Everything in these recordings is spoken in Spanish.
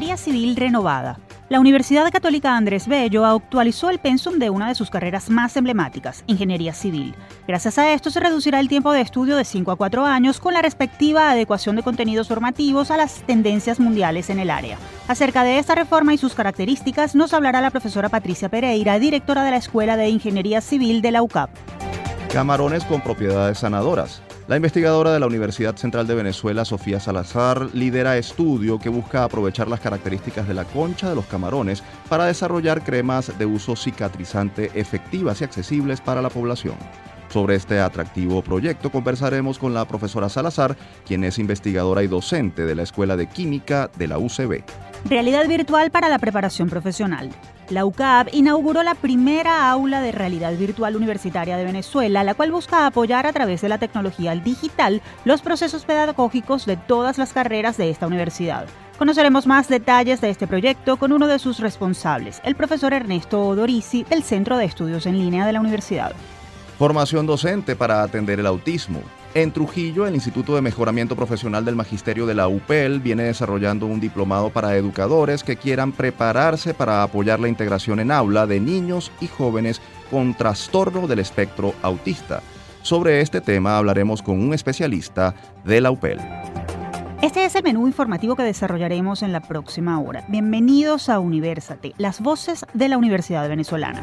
Ingeniería Civil Renovada. La Universidad Católica Andrés Bello actualizó el pensum de una de sus carreras más emblemáticas, Ingeniería Civil. Gracias a esto se reducirá el tiempo de estudio de 5 a 4 años con la respectiva adecuación de contenidos formativos a las tendencias mundiales en el área. Acerca de esta reforma y sus características nos hablará la profesora Patricia Pereira, directora de la Escuela de Ingeniería Civil de la UCAP. Camarones con propiedades sanadoras. La investigadora de la Universidad Central de Venezuela, Sofía Salazar, lidera estudio que busca aprovechar las características de la concha de los camarones para desarrollar cremas de uso cicatrizante efectivas y accesibles para la población. Sobre este atractivo proyecto conversaremos con la profesora Salazar, quien es investigadora y docente de la Escuela de Química de la UCB. Realidad virtual para la preparación profesional. La UCAB inauguró la primera aula de realidad virtual universitaria de Venezuela, la cual busca apoyar a través de la tecnología digital los procesos pedagógicos de todas las carreras de esta universidad. Conoceremos más detalles de este proyecto con uno de sus responsables, el profesor Ernesto Odorici del Centro de Estudios en Línea de la Universidad. Formación docente para atender el autismo. En Trujillo, el Instituto de Mejoramiento Profesional del Magisterio de la UPEL viene desarrollando un diplomado para educadores que quieran prepararse para apoyar la integración en aula de niños y jóvenes con trastorno del espectro autista. Sobre este tema hablaremos con un especialista de la UPEL. Este es el menú informativo que desarrollaremos en la próxima hora. Bienvenidos a Universate, las voces de la Universidad Venezolana.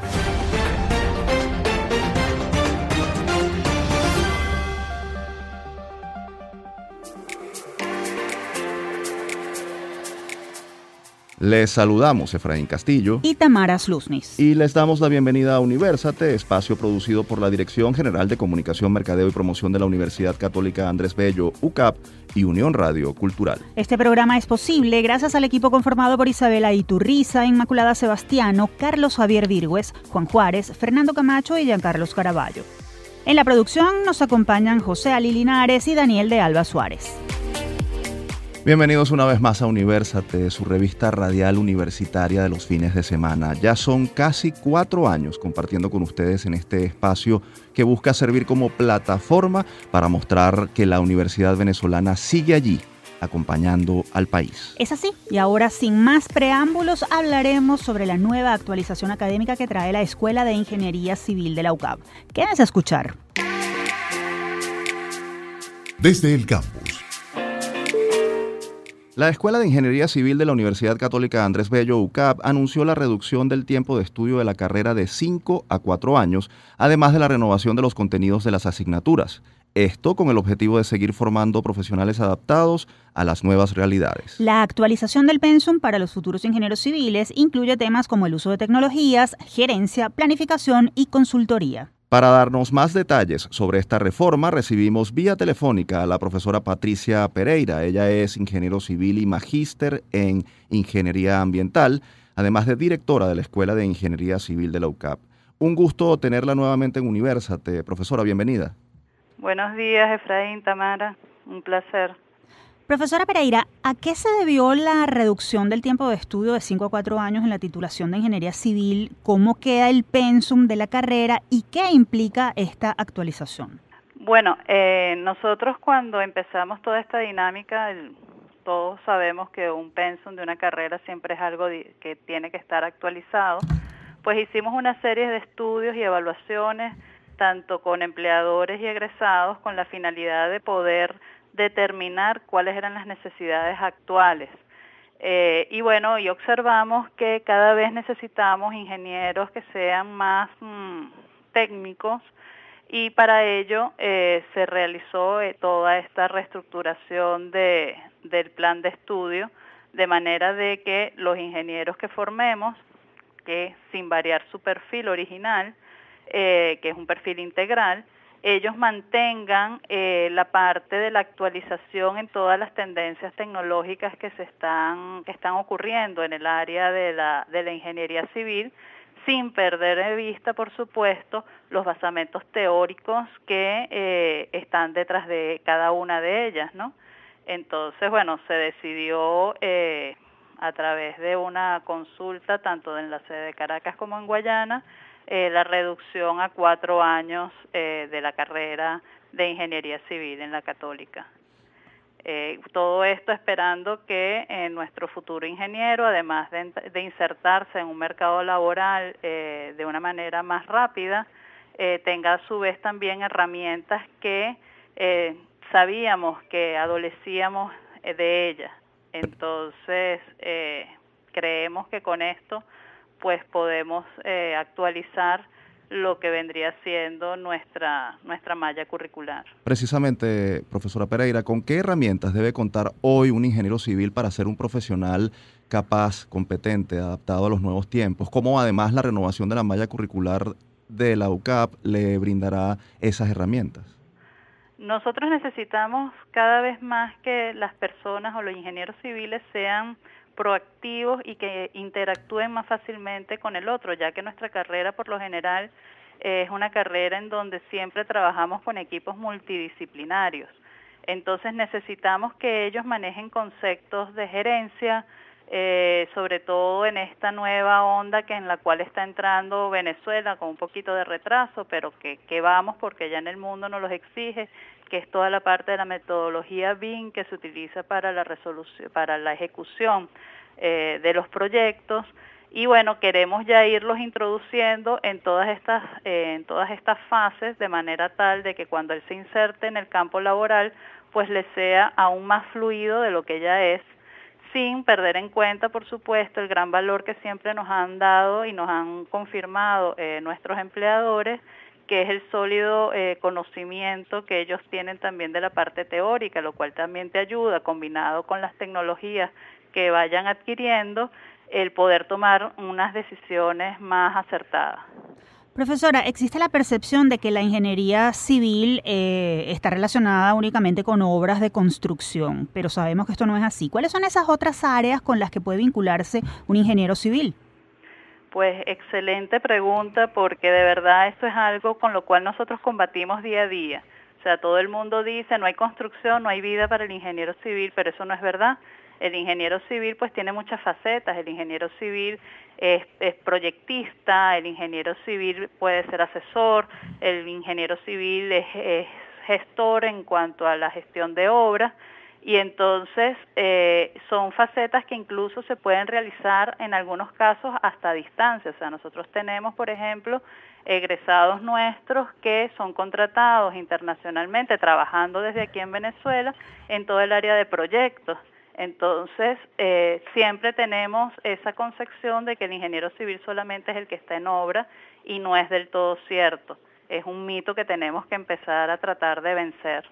Les saludamos Efraín Castillo y Tamara Sluznis. Y les damos la bienvenida a Universate, espacio producido por la Dirección General de Comunicación, Mercadeo y Promoción de la Universidad Católica Andrés Bello, UCAP y Unión Radio Cultural. Este programa es posible gracias al equipo conformado por Isabela Iturriza, Inmaculada Sebastiano, Carlos Javier Virgües, Juan Juárez, Fernando Camacho y Giancarlos Caraballo. En la producción nos acompañan José Ali Linares y Daniel de Alba Suárez. Bienvenidos una vez más a Universate, su revista radial universitaria de los fines de semana. Ya son casi cuatro años compartiendo con ustedes en este espacio que busca servir como plataforma para mostrar que la Universidad Venezolana sigue allí acompañando al país. Es así, y ahora sin más preámbulos hablaremos sobre la nueva actualización académica que trae la Escuela de Ingeniería Civil de la UCAB. Quédense a escuchar. Desde el campus la Escuela de Ingeniería Civil de la Universidad Católica Andrés Bello UCAP anunció la reducción del tiempo de estudio de la carrera de 5 a 4 años, además de la renovación de los contenidos de las asignaturas. Esto con el objetivo de seguir formando profesionales adaptados a las nuevas realidades. La actualización del pensum para los futuros ingenieros civiles incluye temas como el uso de tecnologías, gerencia, planificación y consultoría. Para darnos más detalles sobre esta reforma, recibimos vía telefónica a la profesora Patricia Pereira. Ella es ingeniero civil y magíster en ingeniería ambiental, además de directora de la Escuela de Ingeniería Civil de la UCAP. Un gusto tenerla nuevamente en Universate. Profesora, bienvenida. Buenos días, Efraín, Tamara. Un placer. Profesora Pereira, ¿a qué se debió la reducción del tiempo de estudio de 5 a 4 años en la titulación de Ingeniería Civil? ¿Cómo queda el pensum de la carrera y qué implica esta actualización? Bueno, eh, nosotros cuando empezamos toda esta dinámica, todos sabemos que un pensum de una carrera siempre es algo que tiene que estar actualizado, pues hicimos una serie de estudios y evaluaciones tanto con empleadores y egresados con la finalidad de poder determinar cuáles eran las necesidades actuales. Eh, y bueno, y observamos que cada vez necesitamos ingenieros que sean más mm, técnicos y para ello eh, se realizó eh, toda esta reestructuración de, del plan de estudio de manera de que los ingenieros que formemos, que sin variar su perfil original, que es un perfil integral, ellos mantengan eh, la parte de la actualización en todas las tendencias tecnológicas que se están que están ocurriendo en el área de la de la ingeniería civil sin perder de vista, por supuesto, los basamentos teóricos que eh, están detrás de cada una de ellas, ¿no? Entonces, bueno, se decidió eh, a través de una consulta tanto en la sede de Caracas como en Guayana eh, la reducción a cuatro años eh, de la carrera de ingeniería civil en la católica. Eh, todo esto esperando que eh, nuestro futuro ingeniero, además de, insertarse en un mercado laboral eh, de una manera más rápida, tenga a su vez también herramientas que sabíamos que adolecíamos de ellas. Entonces, creemos que con esto pues podemos actualizar lo que vendría siendo nuestra, nuestra malla curricular. Precisamente, profesora Pereira, ¿con qué herramientas debe contar hoy un ingeniero civil para ser un profesional capaz, competente, adaptado a los nuevos tiempos? ¿Cómo además la renovación de la malla curricular de la UCAP le brindará esas herramientas? Nosotros necesitamos cada vez más que las personas o los ingenieros civiles sean proactivos y que interactúen más fácilmente con el otro, ya que nuestra carrera por lo general es una carrera en donde siempre trabajamos con equipos multidisciplinarios. Entonces necesitamos que ellos manejen conceptos de gerencia, eh, sobre todo en esta nueva onda que en la cual está entrando Venezuela con un poquito de retraso, pero que, que vamos porque ya en el mundo nos los exige, que es toda la parte de la metodología BIM que se utiliza para la resolución, para la ejecución eh, de los proyectos. Y bueno queremos ya irlos introduciendo en todas estas eh, en todas estas fases de manera tal de que cuando él se inserte en el campo laboral pues le sea aún más fluido de lo que ya es sin perder en cuenta, por supuesto, el gran valor que siempre nos han dado y nos han confirmado eh, nuestros empleadores, que es el sólido eh, conocimiento que ellos tienen también de la parte teórica, lo cual también te ayuda, combinado con las tecnologías que vayan adquiriendo, el poder tomar unas decisiones más acertadas. Profesora, existe la percepción de que la ingeniería civil eh, está relacionada únicamente con obras de construcción, pero sabemos que esto no es así. ¿Cuáles son esas otras áreas con las que puede vincularse un ingeniero civil? Pues excelente pregunta porque de verdad esto es algo con lo cual nosotros combatimos día a día. O sea, todo el mundo dice no hay construcción, no hay vida para el ingeniero civil, pero eso no es verdad. El ingeniero civil pues tiene muchas facetas, el ingeniero civil es, proyectista, el ingeniero civil puede ser asesor, el ingeniero civil es, gestor en cuanto a la gestión de obras y entonces eh, son facetas que incluso se pueden realizar en algunos casos hasta a distancia. O sea, nosotros tenemos, por ejemplo, egresados nuestros que son contratados internacionalmente, trabajando desde aquí en Venezuela en todo el área de proyectos. Entonces, eh, siempre tenemos esa concepción de que el ingeniero civil solamente es el que está en obra y no es del todo cierto. Es un mito que tenemos que empezar a tratar de vencer.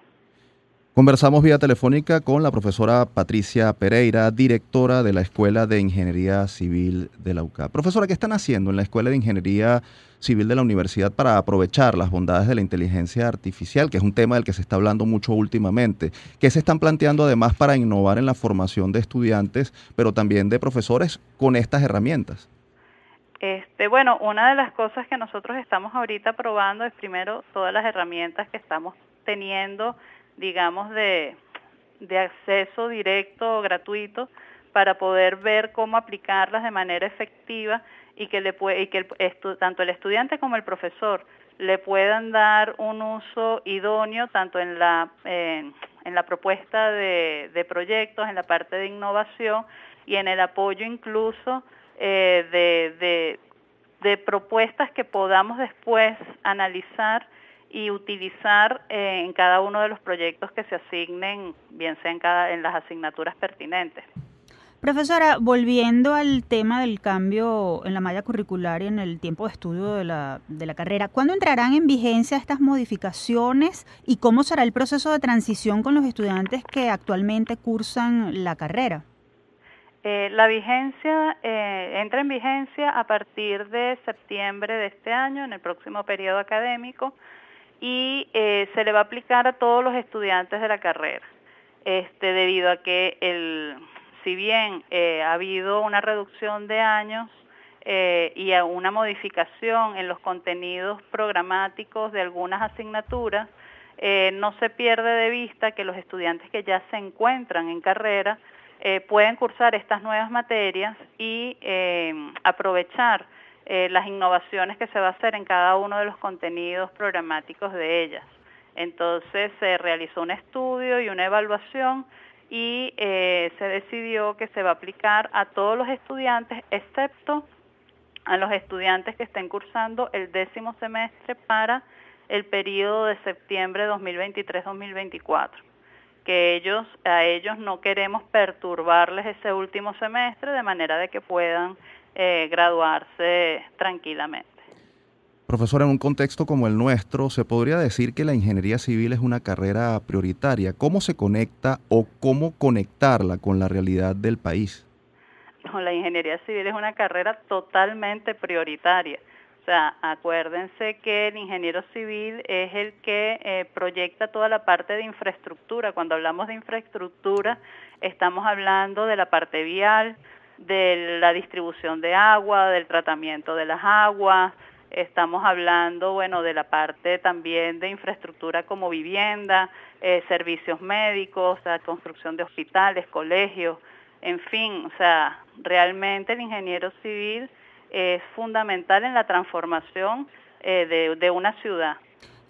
Conversamos vía telefónica con la profesora Patricia Pereira, directora de la Escuela de Ingeniería Civil de la UCA. Profesora, ¿qué están haciendo en la Escuela de Ingeniería Civil de la Universidad para aprovechar las bondades de la inteligencia artificial, que es un tema del que se está hablando mucho últimamente? ¿Qué se están planteando además para innovar en la formación de estudiantes, pero también de profesores con estas herramientas? Este, bueno, una de las cosas que nosotros estamos ahorita probando es primero todas las herramientas que estamos teniendo digamos, de, de acceso directo o gratuito para poder ver cómo aplicarlas de manera efectiva y que, le puede, y que tanto el estudiante como el profesor le puedan dar un uso idóneo tanto en la, en la propuesta de, de, proyectos, en la parte de innovación y en el apoyo incluso eh, de, de, de propuestas que podamos después analizar y utilizar eh, en cada uno de los proyectos que se asignen, bien sea en, cada, en las asignaturas pertinentes. Profesora, volviendo al tema del cambio en la malla curricular y en el tiempo de estudio de la, de la carrera, ¿cuándo entrarán en vigencia estas modificaciones y cómo será el proceso de transición con los estudiantes que actualmente cursan la carrera? Eh, la vigencia eh, entra en vigencia a partir de septiembre de este año, en el próximo periodo académico y eh, se le va a aplicar a todos los estudiantes de la carrera, este, debido a que el, si bien eh, ha habido una reducción de años eh, y una modificación en los contenidos programáticos de algunas asignaturas, no se pierde de vista que los estudiantes que ya se encuentran en carrera pueden cursar estas nuevas materias y aprovechar eh, las innovaciones que se va a hacer en cada uno de los contenidos programáticos de ellas. Entonces se realizó un estudio y una evaluación y eh, se decidió que se va a aplicar a todos los estudiantes, excepto a los estudiantes que estén cursando el décimo semestre para el periodo de septiembre 2023-2024 que ellos a ellos no queremos perturbarles ese último semestre de manera de que puedan eh, graduarse tranquilamente. Profesor, en un contexto como el nuestro, ¿se podría decir que la ingeniería civil es una carrera prioritaria? ¿Cómo se conecta o cómo conectarla con la realidad del país? No, la ingeniería civil es una carrera totalmente prioritaria. O sea, acuérdense que el ingeniero civil es el que eh, proyecta toda la parte de infraestructura. Cuando hablamos de infraestructura, estamos hablando de la parte vial, de la distribución de agua, del tratamiento de las aguas, estamos hablando, bueno, de la parte también de infraestructura como vivienda, eh, servicios médicos, la construcción de hospitales, colegios, en fin, o sea, realmente el ingeniero civil es fundamental en la transformación eh, de una ciudad.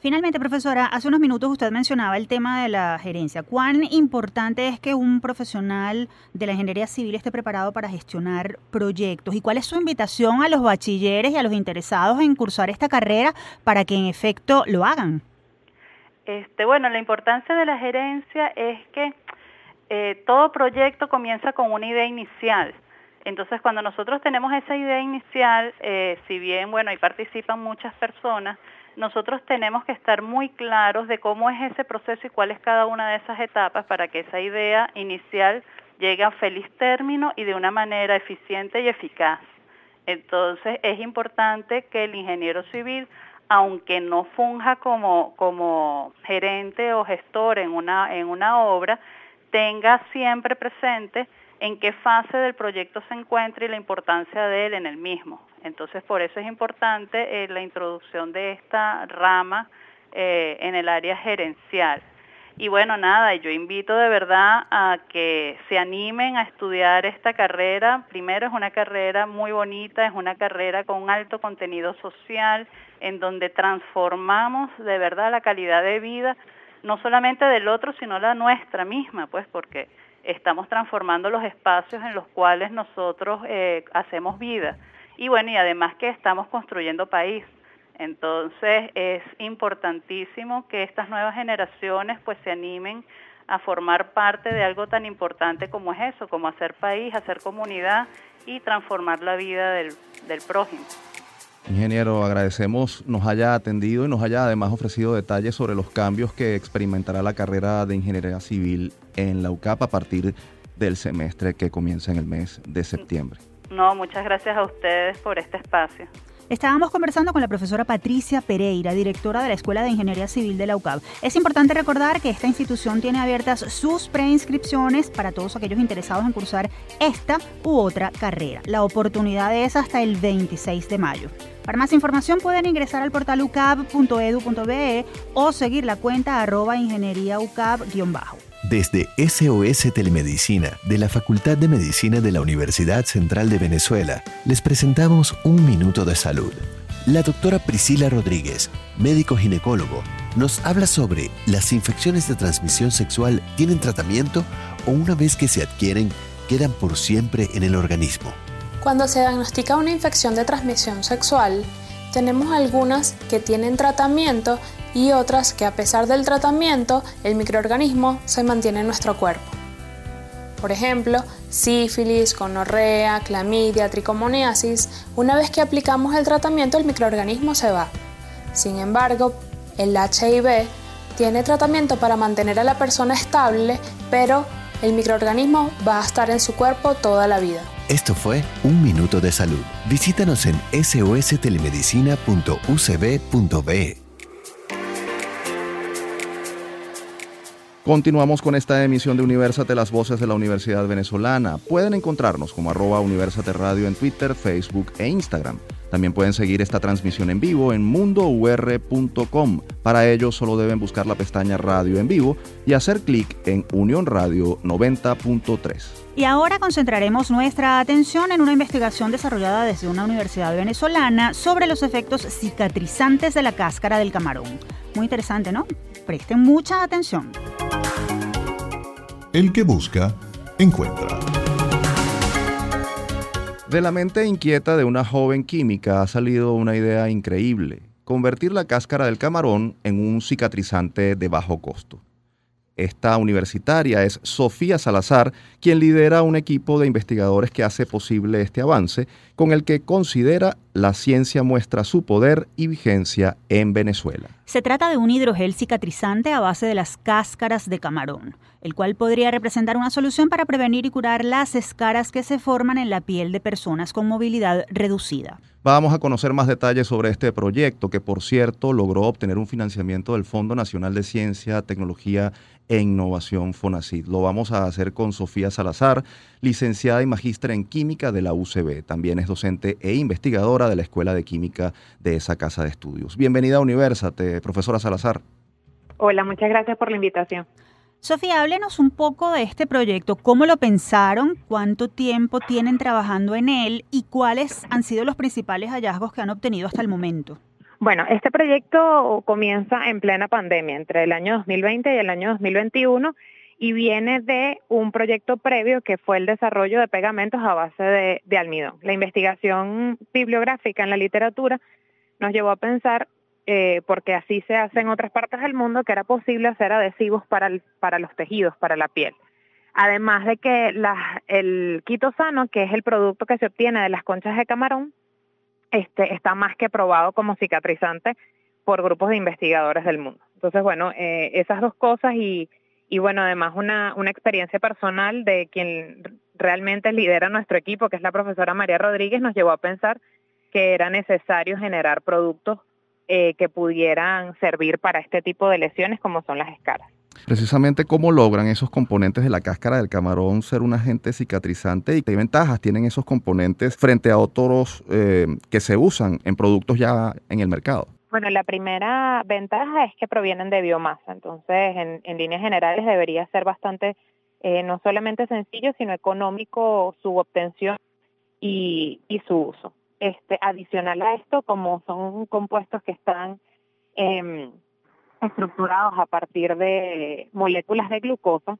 Finalmente, profesora, hace unos minutos usted mencionaba el tema de la gerencia. ¿Cuán importante es que un profesional de la ingeniería civil esté preparado para gestionar proyectos? ¿Y cuál es su invitación a los bachilleres y a los interesados en cursar esta carrera para que en efecto lo hagan? Este, bueno, la importancia de la gerencia es que eh, todo proyecto comienza con una idea inicial. Entonces, cuando nosotros tenemos esa idea inicial, eh, si bien, bueno, ahí participan muchas personas, nosotros tenemos que estar muy claros de cómo es ese proceso y cuál es cada una de esas etapas para que esa idea inicial llegue a feliz término y de una manera eficiente y eficaz. Entonces es importante que el ingeniero civil, aunque no funja como, como gerente o gestor en una, en una obra, tenga siempre presente en qué fase del proyecto se encuentra y la importancia de él en el mismo. Entonces, por eso es importante eh, la introducción de esta rama eh, en el área gerencial. Y bueno, nada, yo invito de verdad a que se animen a estudiar esta carrera. Primero es una carrera muy bonita, es una carrera con alto contenido social, en donde transformamos de verdad la calidad de vida, no solamente del otro, sino la nuestra misma, pues porque estamos transformando los espacios en los cuales nosotros eh, hacemos vida y bueno, y además que estamos construyendo país. Entonces es importantísimo que estas nuevas generaciones pues se animen a formar parte de algo tan importante como es eso, como hacer país, hacer comunidad y transformar la vida del, del prójimo. Ingeniero, agradecemos nos haya atendido y nos haya además ofrecido detalles sobre los cambios que experimentará la carrera de Ingeniería Civil en la UCAP a partir del semestre que comienza en el mes de septiembre. No, muchas gracias a ustedes por este espacio. Estábamos conversando con la profesora Patricia Pereira, directora de la Escuela de Ingeniería Civil de la UCAB. Es importante recordar que esta institución tiene abiertas sus preinscripciones para todos aquellos interesados en cursar esta u otra carrera. La oportunidad es hasta el 26 de mayo. Para más información pueden ingresar al portal ucab.edu.be o seguir la cuenta arroba ingenieríaucab-bajo. Desde SOS Telemedicina de la Facultad de Medicina de la Universidad Central de Venezuela, les presentamos Un Minuto de Salud. La doctora Priscila Rodríguez, médico ginecólogo, nos habla sobre las infecciones de transmisión sexual tienen tratamiento o una vez que se adquieren quedan por siempre en el organismo. Cuando se diagnostica una infección de transmisión sexual, tenemos algunas que tienen tratamiento y otras que a pesar del tratamiento el microorganismo se mantiene en nuestro cuerpo. Por ejemplo, sífilis, conorrea, clamidia, tricomoniasis, una vez que aplicamos el tratamiento el microorganismo se va. Sin embargo, el HIV tiene tratamiento para mantener a la persona estable, pero el microorganismo va a estar en su cuerpo toda la vida. Esto fue Un Minuto de Salud. Visítanos en sostelemedicina.ucb.be. Continuamos con esta emisión de Universate, las voces de la Universidad Venezolana. Pueden encontrarnos como arroba Universate Radio en Twitter, Facebook e Instagram. También pueden seguir esta transmisión en vivo en mundour.com. Para ello solo deben buscar la pestaña Radio en vivo y hacer clic en Unión Radio 90.3. Y ahora concentraremos nuestra atención en una investigación desarrollada desde una universidad venezolana sobre los efectos cicatrizantes de la cáscara del camarón. Muy interesante, ¿no? Presten mucha atención. El que busca, encuentra. De la mente inquieta de una joven química ha salido una idea increíble, convertir la cáscara del camarón en un cicatrizante de bajo costo. Esta universitaria es Sofía Salazar, quien lidera un equipo de investigadores que hace posible este avance, con el que considera la ciencia muestra su poder y vigencia en Venezuela. Se trata de un hidrogel cicatrizante a base de las cáscaras de camarón, el cual podría representar una solución para prevenir y curar las escaras que se forman en la piel de personas con movilidad reducida. Vamos a conocer más detalles sobre este proyecto que, por cierto, logró obtener un financiamiento del Fondo Nacional de Ciencia, Tecnología e Innovación FONACID. Lo vamos a hacer con Sofía Salazar, licenciada y magíster en Química de la UCB. También es docente e investigadora de la Escuela de Química de esa casa de estudios. Bienvenida a Universate, profesora Salazar. Hola, muchas gracias por la invitación. Sofía, háblenos un poco de este proyecto, cómo lo pensaron, cuánto tiempo tienen trabajando en él y cuáles han sido los principales hallazgos que han obtenido hasta el momento. Bueno, este proyecto comienza en plena pandemia, entre el año 2020 y el año 2021, y viene de un proyecto previo que fue el desarrollo de pegamentos a base de, almidón. La investigación bibliográfica en la literatura nos llevó a pensar, eh, porque así se hace en otras partes del mundo, que era posible hacer adhesivos para, para los tejidos, para la piel. Además de que el quitosano, que es el producto que se obtiene de las conchas de camarón, este, está más que probado como cicatrizante por grupos de investigadores del mundo. Entonces, bueno, eh, esas dos cosas y, y bueno, además una, una experiencia personal de quien realmente lidera nuestro equipo, que es la profesora María Rodríguez, nos llevó a pensar que era necesario generar productos eh, que pudieran servir para este tipo de lesiones como son las escaras. Precisamente cómo logran esos componentes de la cáscara del camarón ser un agente cicatrizante y qué ventajas tienen esos componentes frente a otros eh, que se usan en productos ya en el mercado. Bueno, la primera ventaja es que provienen de biomasa, entonces en, líneas generales debería ser bastante, eh, no solamente sencillo, sino económico su obtención y, su uso. Este, adicional a esto, como son compuestos que están eh, estructurados a partir de moléculas de glucosa,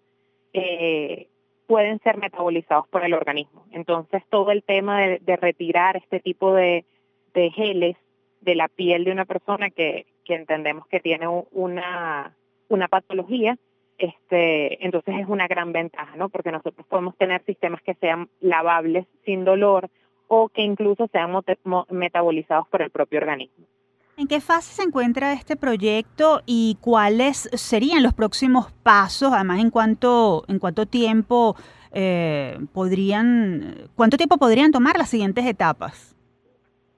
eh, pueden ser metabolizados por el organismo. Entonces, todo el tema de, retirar este tipo de, geles de la piel de una persona que, entendemos que tiene una, una patología, este, entonces es una gran ventaja, ¿no? Porque nosotros podemos tener sistemas que sean lavables sin dolor o que incluso sean metabolizados por el propio organismo. ¿En qué fase se encuentra este proyecto y cuáles serían los próximos pasos? Además, en cuánto, en cuánto tiempo eh, podrían, cuánto tiempo podrían tomar las siguientes etapas.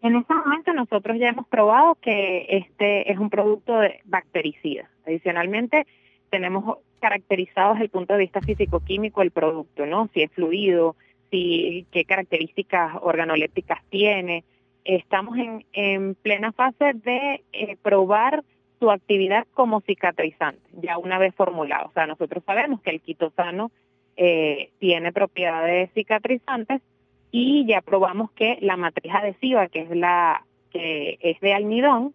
En este momento nosotros ya hemos probado que este es un producto de bactericida. Adicionalmente, tenemos caracterizado desde el punto de vista físico-químico el producto, ¿no? Si es fluido, si qué características organolépticas tiene, estamos en, plena fase de eh, probar su actividad como cicatrizante, ya una vez formulado. O sea, nosotros sabemos que el quitosano eh, tiene propiedades cicatrizantes y ya probamos que la matriz adhesiva, que es la que es de almidón,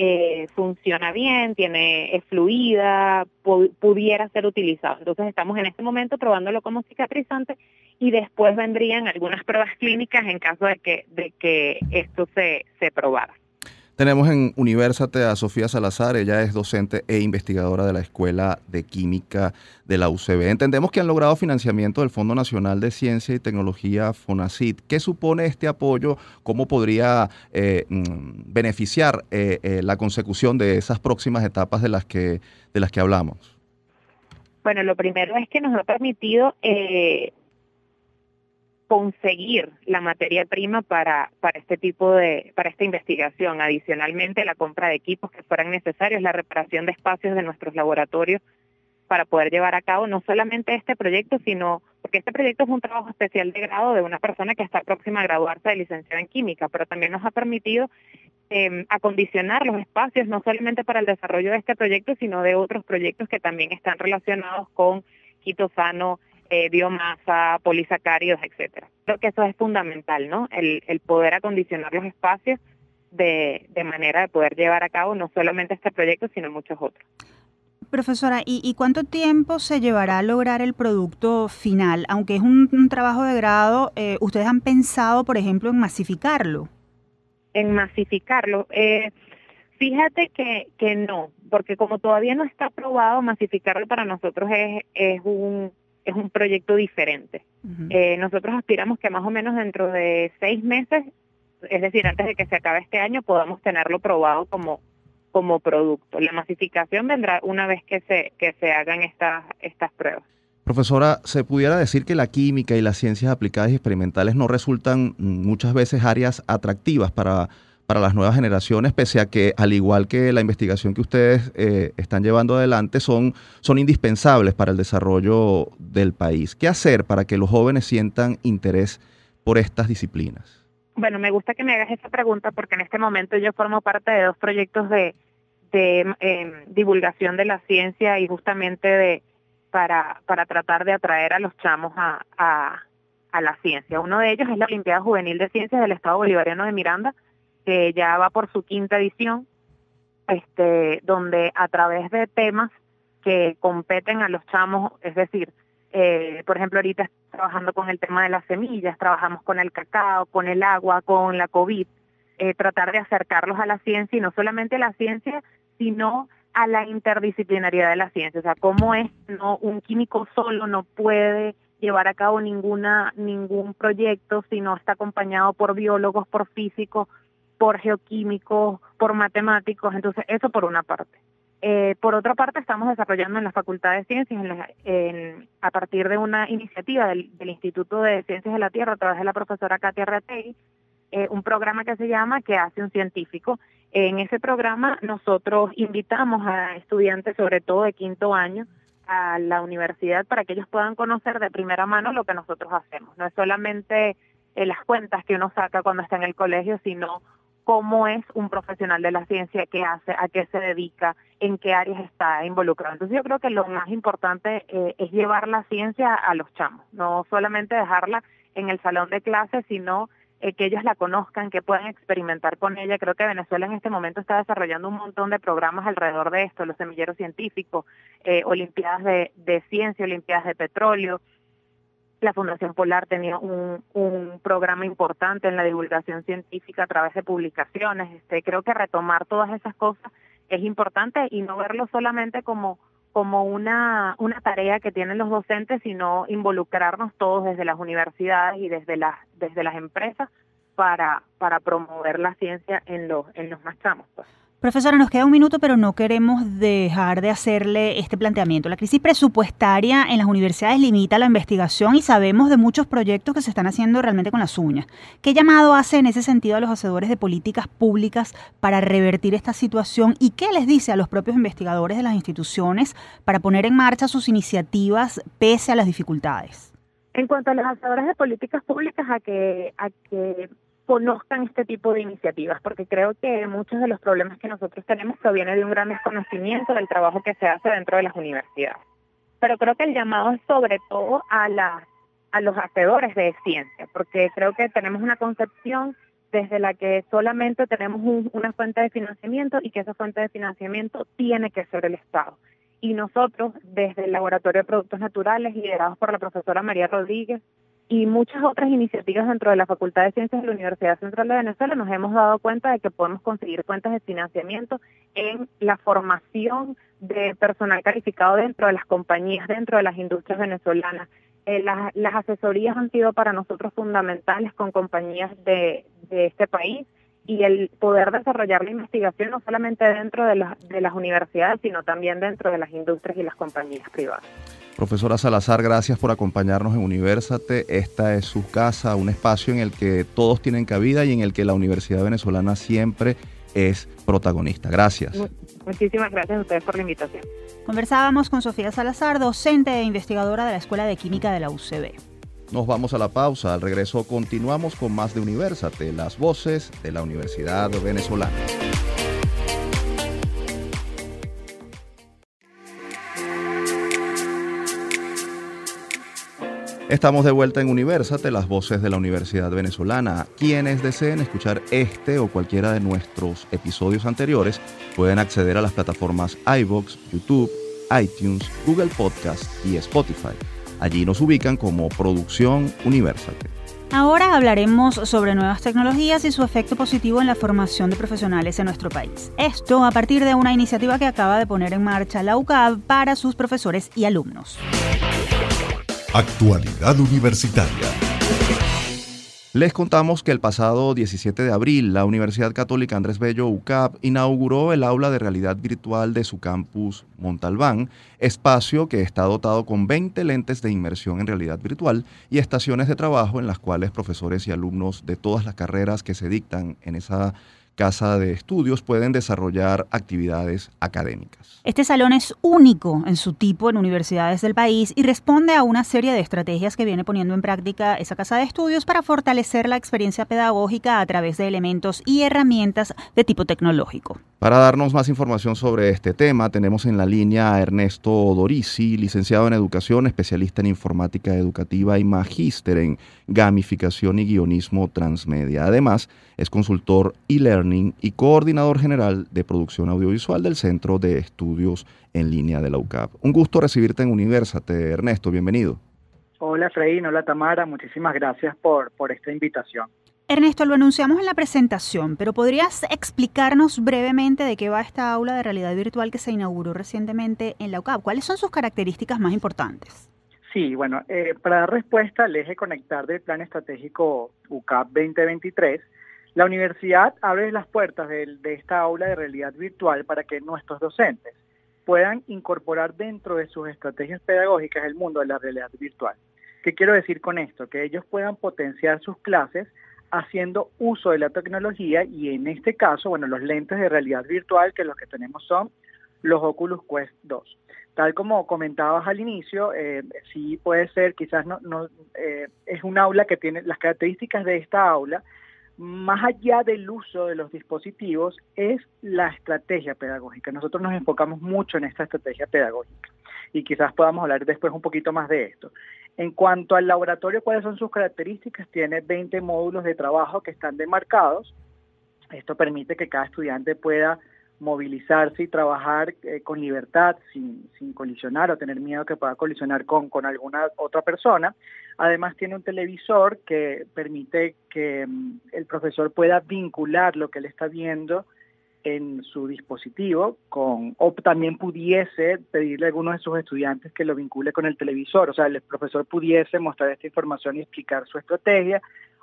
eh, funciona bien, tiene es fluida, pudiera ser utilizado. Entonces estamos en este momento probándolo como cicatrizante y después vendrían algunas pruebas clínicas en caso de que, de que esto se, se probara. Tenemos en Universate a Sofía Salazar, ella es docente e investigadora de la Escuela de Química de la UCB. Entendemos que han logrado financiamiento del Fondo Nacional de Ciencia y Tecnología FONACID. ¿Qué supone este apoyo? ¿Cómo podría eh, mm, beneficiar eh, eh, la consecución de esas próximas etapas de las que, de las que hablamos? Bueno, lo primero es que nos ha permitido conseguir la materia prima para, para este tipo de, para esta investigación. Adicionalmente, la compra de equipos que fueran necesarios, la reparación de espacios de nuestros laboratorios para poder llevar a cabo no solamente este proyecto, sino porque este proyecto es un trabajo especial de grado de una persona que está próxima a graduarse de licenciada en química, pero también nos ha permitido eh, acondicionar los espacios no solamente para el desarrollo de este proyecto, sino de otros proyectos que también están relacionados con quitosano, eh, biomasa, polisacáridos, etcétera. Creo que eso es fundamental, ¿no? El, el poder acondicionar los espacios de, de manera de poder llevar a cabo no solamente este proyecto, sino muchos otros. Profesora, ¿y, cuánto tiempo se llevará a lograr el producto final? Aunque es un, trabajo de grado, eh, ¿ustedes han pensado, por ejemplo, en masificarlo? En masificarlo. Eh, fíjate que, que no, porque como todavía no está aprobado, masificarlo para nosotros es, es, un, es un proyecto diferente. Eh, nosotros aspiramos que más o menos dentro de seis meses, es decir, antes de que se acabe este año, podamos tenerlo probado como como producto. La masificación vendrá una vez que se, que se hagan estas, estas pruebas. Profesora, ¿se pudiera decir que la química y las ciencias aplicadas y experimentales no resultan muchas veces áreas atractivas para, para las nuevas generaciones, pese a que, al igual que la investigación que ustedes eh, están llevando adelante, son, son indispensables para el desarrollo del país? ¿Qué hacer para que los jóvenes sientan interés por estas disciplinas? Bueno, me gusta que me hagas esta pregunta porque en este momento yo formo parte de dos proyectos de, em, divulgación de la ciencia y justamente de para, para tratar de atraer a los chamos a, a, la ciencia. Uno de ellos es la Olimpiada Juvenil de Ciencias del Estado Bolivariano de Miranda, que ya va por su quinta edición, este, donde a través de temas que competen a los chamos, es decir, eh, por ejemplo, ahorita trabajando con el tema de las semillas, trabajamos con el cacao, con el agua, con la COVID, eh, tratar de acercarlos a la ciencia y no solamente a la ciencia, sino a la interdisciplinariedad de la ciencia, o sea, cómo es no un químico solo no puede llevar a cabo ninguna ningún proyecto si no está acompañado por biólogos, por físicos, por geoquímicos, por matemáticos, entonces eso por una parte. Eh, por otra parte, estamos desarrollando en la Facultad de Ciencias, a partir de una iniciativa del, Instituto de Ciencias de la Tierra, a través de la profesora Katia Rategui, eh, un programa que se llama ¿Qué hace un científico? En ese programa nosotros invitamos a estudiantes, sobre todo de quinto año, a la universidad para que ellos puedan conocer de primera mano lo que nosotros hacemos. No es solamente eh, las cuentas que uno saca cuando está en el colegio, sino cómo es un profesional de la ciencia, qué hace, a qué se dedica, en qué áreas está involucrado. Entonces yo creo que lo más importante eh, es llevar la ciencia a los chamos, no solamente dejarla en el salón de clases, sino eh, que ellos la conozcan, que puedan experimentar con ella. Creo que Venezuela en este momento está desarrollando un montón de programas alrededor de esto, los semilleros científicos, eh, olimpiadas de, de ciencia, olimpiadas de petróleo, la Fundación Polar tenía un, un, programa importante en la divulgación científica a través de publicaciones. Este, creo que retomar todas esas cosas es importante y no verlo solamente como como una, una tarea que tienen los docentes, sino involucrarnos todos desde las universidades y desde las, desde las empresas para, para promover la ciencia en los, en los más. Pues. Profesora, nos queda un minuto, pero no queremos dejar de hacerle este planteamiento. La crisis presupuestaria en las universidades limita la investigación y sabemos de muchos proyectos que se están haciendo realmente con las uñas. ¿Qué llamado hace en ese sentido a los hacedores de políticas públicas para revertir esta situación y qué les dice a los propios investigadores de las instituciones para poner en marcha sus iniciativas pese a las dificultades? En cuanto a los hacedores de políticas públicas, a que, a que conozcan este tipo de iniciativas, porque creo que muchos de los problemas que nosotros tenemos provienen de un gran desconocimiento del trabajo que se hace dentro de las universidades. Pero creo que el llamado es sobre todo a, la, a los hacedores de ciencia, porque creo que tenemos una concepción desde la que solamente tenemos una fuente de financiamiento y que esa fuente de financiamiento tiene que ser el Estado. Y nosotros, desde el Laboratorio de Productos Naturales, liderados por la profesora María Rodríguez, y muchas otras iniciativas dentro de la Facultad de Ciencias de la Universidad Central de Venezuela nos hemos dado cuenta de que podemos conseguir cuentas de financiamiento en la formación de personal calificado dentro de las compañías, dentro de las industrias venezolanas. Eh, las, las, asesorías han sido para nosotros fundamentales con compañías de, este país y el poder desarrollar la investigación no solamente dentro de, de las universidades, sino también dentro de las industrias y las compañías privadas. Profesora Salazar, gracias por acompañarnos en Universate. Esta es su casa, un espacio en el que todos tienen cabida y en el que la Universidad Venezolana siempre es protagonista. Gracias. Muchísimas gracias a ustedes por la invitación. Conversábamos con Sofía Salazar, docente e investigadora de la Escuela de Química de la UCB. Nos vamos a la pausa. Al regreso continuamos con más de Universate, las voces de la Universidad Venezolana. Estamos de vuelta en Universate, las voces de la Universidad Venezolana. Quienes deseen escuchar este o cualquiera de nuestros episodios anteriores pueden acceder a las plataformas iBox, YouTube, iTunes, Google Podcast y Spotify. Allí nos ubican como Producción Universate. Ahora hablaremos sobre nuevas tecnologías y su efecto positivo en la formación de profesionales en nuestro país. Esto a partir de una iniciativa que acaba de poner en marcha la UCAB para sus profesores y alumnos. Actualidad Universitaria. Les contamos que el pasado 17 de abril la Universidad Católica Andrés Bello UCAP inauguró el aula de realidad virtual de su campus Montalbán, espacio que está dotado con 20 lentes de inmersión en realidad virtual y estaciones de trabajo en las cuales profesores y alumnos de todas las carreras que se dictan en esa casa de estudios pueden desarrollar actividades académicas. Este salón es único en su tipo en universidades del país y responde a una serie de estrategias que viene poniendo en práctica esa casa de estudios para fortalecer la experiencia pedagógica a través de elementos y herramientas de tipo tecnológico. Para darnos más información sobre este tema, tenemos en la línea a Ernesto Dorisi, licenciado en Educación, especialista en Informática Educativa y magíster en Gamificación y Guionismo Transmedia. Además, es consultor e-learning y coordinador general de producción audiovisual del Centro de Estudios en Línea de la UCAP. Un gusto recibirte en Universate, Ernesto, bienvenido. Hola, Freín, hola, Tamara, muchísimas gracias por, por esta invitación. Ernesto, lo anunciamos en la presentación, pero ¿podrías explicarnos brevemente de qué va esta aula de realidad virtual que se inauguró recientemente en la UCAP? ¿Cuáles son sus características más importantes? Sí, bueno, eh, para dar respuesta al eje conectar del Plan Estratégico UCAP 2023, la universidad abre las puertas de, esta aula de realidad virtual para que nuestros docentes puedan incorporar dentro de sus estrategias pedagógicas el mundo de la realidad virtual. ¿Qué quiero decir con esto? Que ellos puedan potenciar sus clases haciendo uso de la tecnología y en este caso, bueno, los lentes de realidad virtual que los que tenemos son los Oculus Quest 2. Tal como comentabas al inicio, eh, sí puede ser, quizás no, no eh, es un aula que tiene las características de esta aula, más allá del uso de los dispositivos, es la estrategia pedagógica. Nosotros nos enfocamos mucho en esta estrategia pedagógica y quizás podamos hablar después un poquito más de esto. En cuanto al laboratorio, ¿cuáles son sus características? Tiene 20 módulos de trabajo que están demarcados. Esto permite que cada estudiante pueda movilizarse y trabajar eh, con libertad, sin, sin, colisionar o tener miedo que pueda colisionar con, con alguna otra persona. Además tiene un televisor que permite que um, el profesor pueda vincular lo que él está viendo en su dispositivo con o también pudiese pedirle a alguno de sus estudiantes que lo vincule con el televisor, o sea, el profesor pudiese mostrar esta información y explicar su estrategia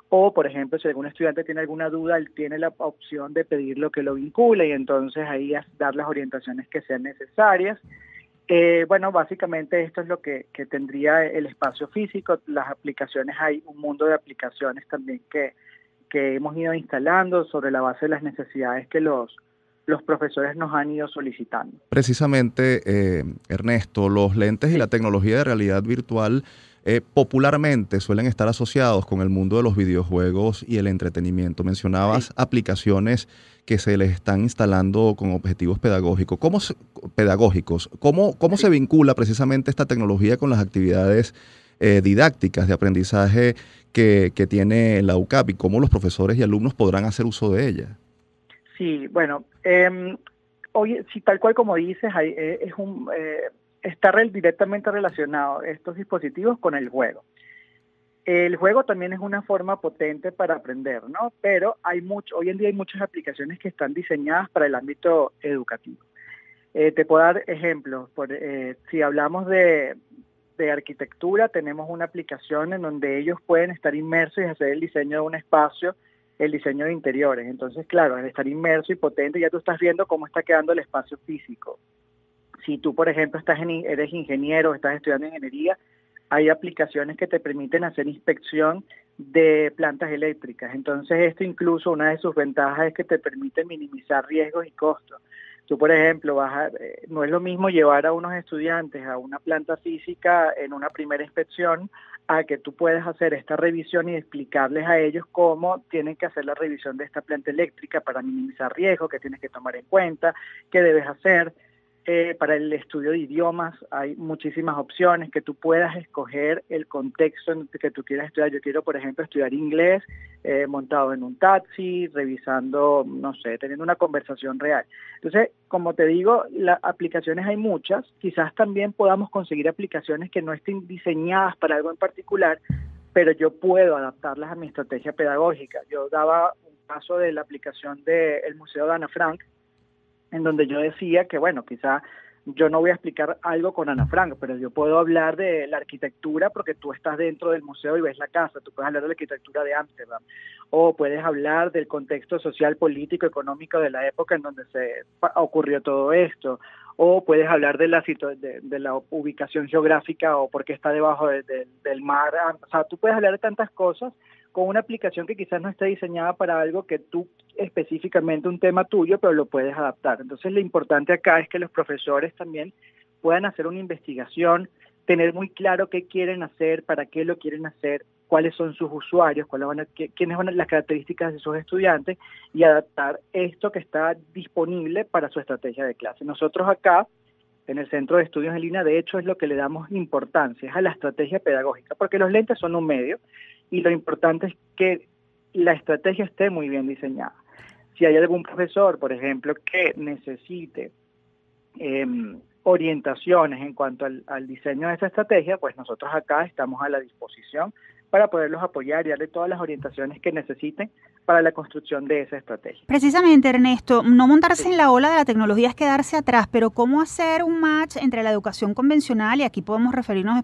o, por ejemplo, si algún estudiante tiene alguna duda, él tiene la opción de pedirlo que lo vincule y entonces ahí dar las orientaciones que sean necesarias. Eh, bueno, básicamente esto es lo que, que, tendría el espacio físico. Las aplicaciones, hay un mundo de aplicaciones también que, que hemos ido instalando sobre la base de las necesidades que los, los profesores nos han ido solicitando. Precisamente, eh, Ernesto, los lentes y la tecnología de realidad virtual eh, popularmente suelen estar asociados con el mundo de los videojuegos y el entretenimiento. Mencionabas sí. aplicaciones que se les están instalando con objetivos pedagógicos. ¿Cómo se, pedagógicos? ¿Cómo, cómo sí. se vincula precisamente esta tecnología con las actividades eh, didácticas de aprendizaje que, que tiene la UCAP y cómo los profesores y alumnos podrán hacer uso de ella? Sí, bueno, eh, hoy, si tal cual como dices, hay, eh, es un, está re directamente relacionado estos dispositivos con el juego. El juego también es una forma potente para aprender, ¿no? Pero hay mucho, hoy en día hay muchas aplicaciones que están diseñadas para el ámbito educativo. Eh, te puedo dar ejemplos. Por, eh, si hablamos de, de, arquitectura, tenemos una aplicación en donde ellos pueden estar inmersos y hacer el diseño de un espacio, el diseño de interiores. Entonces, claro, al estar inmerso y potente, ya tú estás viendo cómo está quedando el espacio físico si tú, por ejemplo, eres ingeniero, estás estudiando ingeniería, hay aplicaciones que te permiten hacer inspección de plantas eléctricas. Entonces, esto incluso una de sus ventajas es que te permite minimizar riesgos y costos. Tú, por ejemplo, vas eh, no es lo mismo llevar a unos estudiantes a una planta física en una primera inspección a que tú puedas hacer esta revisión y explicarles a ellos cómo tienen que hacer la revisión de esta planta eléctrica para minimizar riesgos, qué tienes que tomar en cuenta, qué debes hacer. Eh, para el estudio de idiomas hay muchísimas opciones que tú puedas escoger el contexto en que tú quieras estudiar. Yo quiero, por ejemplo, estudiar inglés eh, montado en un taxi, revisando, no sé, teniendo una conversación real. Entonces, como te digo, las aplicaciones hay muchas. Quizás también podamos conseguir aplicaciones que no estén diseñadas para algo en particular, pero yo puedo adaptarlas a mi estrategia pedagógica. Yo daba un caso de la aplicación del Museo de Ana Frank, en donde yo decía que, bueno, quizá yo no voy a explicar algo con Ana Frank, pero yo puedo hablar de la arquitectura porque tú estás dentro del museo y ves la casa, tú puedes hablar de la arquitectura de Ámsterdam, o puedes hablar del contexto social, político, económico de la época en donde se ocurrió todo esto, o puedes hablar de la, de, de la ubicación geográfica o porque está debajo del mar, o sea, tú puedes hablar de tantas cosas con una aplicación que quizás no esté diseñada para algo que tú específicamente un tema tuyo, pero lo puedes adaptar. Entonces lo importante acá es que los profesores también puedan hacer una investigación, tener muy claro qué quieren hacer, para qué lo quieren hacer, cuáles son sus usuarios, cuáles van a, quiénes van las características de sus estudiantes y adaptar esto que está disponible para su estrategia de clase. Nosotros acá en el Centro de Estudios en Línea, de hecho, es lo que le damos importancia, es a la estrategia pedagógica, porque los lentes son un medio, y lo importante es que la estrategia esté muy bien diseñada. Si hay algún profesor, por ejemplo, que necesite em, orientaciones en cuanto al, al, diseño de esa estrategia, pues nosotros acá estamos a la disposición para poderlos apoyar y darle todas las orientaciones que necesiten para la construcción de esa estrategia. Precisamente, Ernesto, no montarse en la ola de la tecnología es quedarse atrás, pero ¿cómo hacer un match entre la educación convencional y aquí podemos referirnos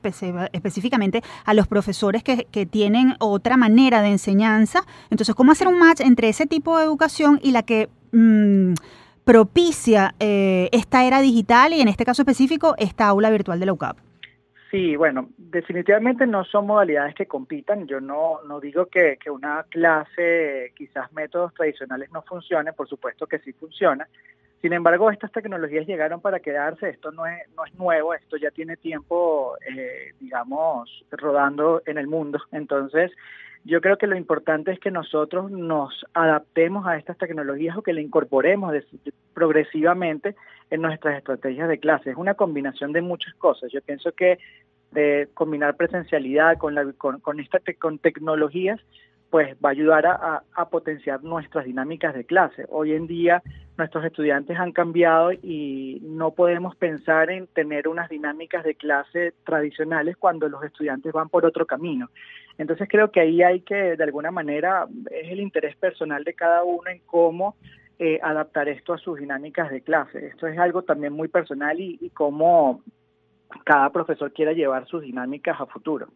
específicamente a los profesores que, que, tienen otra manera de enseñanza? Entonces, ¿cómo hacer un match entre ese tipo de educación y la que... Mmm, propicia eh, esta era digital y en este caso específico esta aula virtual de la UCAP? Sí, bueno, definitivamente no son modalidades que compitan. Yo no, no digo que, que una clase, quizás métodos tradicionales no funcionen, por supuesto que sí funciona. Sin embargo, estas tecnologías llegaron para quedarse, esto no es, no es nuevo, esto ya tiene tiempo, eh, digamos, rodando en el mundo. Entonces, yo creo que lo importante es que nosotros nos adaptemos a estas tecnologías o que le incorporemos progresivamente en nuestras estrategias de clase. Es una combinación de muchas cosas. Yo pienso que de combinar presencialidad con, la, con, con, esta con tecnologías, pues va a ayudar a, potenciar nuestras dinámicas de clase. Hoy en día nuestros estudiantes han cambiado y no podemos pensar en tener unas dinámicas de clase tradicionales cuando los estudiantes van por otro camino. Entonces creo que ahí hay que, de alguna manera, es el interés personal de cada uno en cómo eh, adaptar esto a sus dinámicas de clase. Esto es algo también muy personal y, y cómo cada profesor quiera llevar sus dinámicas a futuro.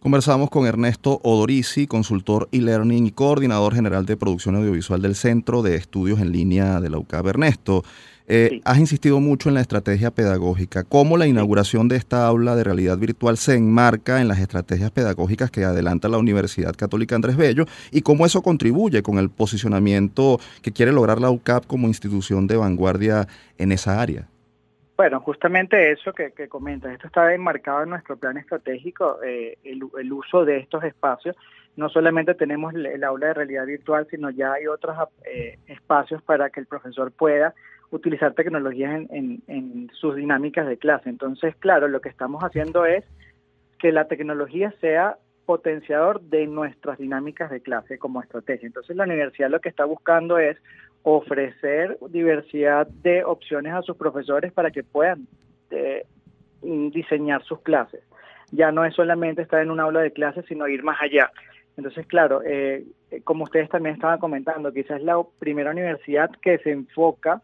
Conversamos con Ernesto Odorici, consultor e-learning y coordinador general de producción audiovisual del Centro de Estudios en Línea de la UCAB. Ernesto, eh, sí. has insistido mucho en la estrategia pedagógica. ¿Cómo la inauguración de esta aula de realidad virtual se enmarca en las estrategias pedagógicas que adelanta la Universidad Católica Andrés Bello y cómo eso contribuye con el posicionamiento que quiere lograr la UCAP como institución de vanguardia en esa área? Bueno, justamente eso que, que comentas, esto está enmarcado en nuestro plan estratégico, eh, el, uso de estos espacios. No solamente tenemos el, aula de realidad virtual, sino ya hay otros eh, espacios para que el profesor pueda utilizar tecnologías en sus dinámicas de clase. Entonces, claro, lo que estamos haciendo es que la tecnología sea potenciador de nuestras dinámicas de clase como estrategia. Entonces la universidad lo que está buscando es ofrecer diversidad de opciones a sus profesores para que puedan eh, diseñar sus clases. Ya no es solamente estar en un aula de clases, sino ir más allá. Entonces, claro, eh, como ustedes también estaban comentando, quizás es la primera universidad que se enfoca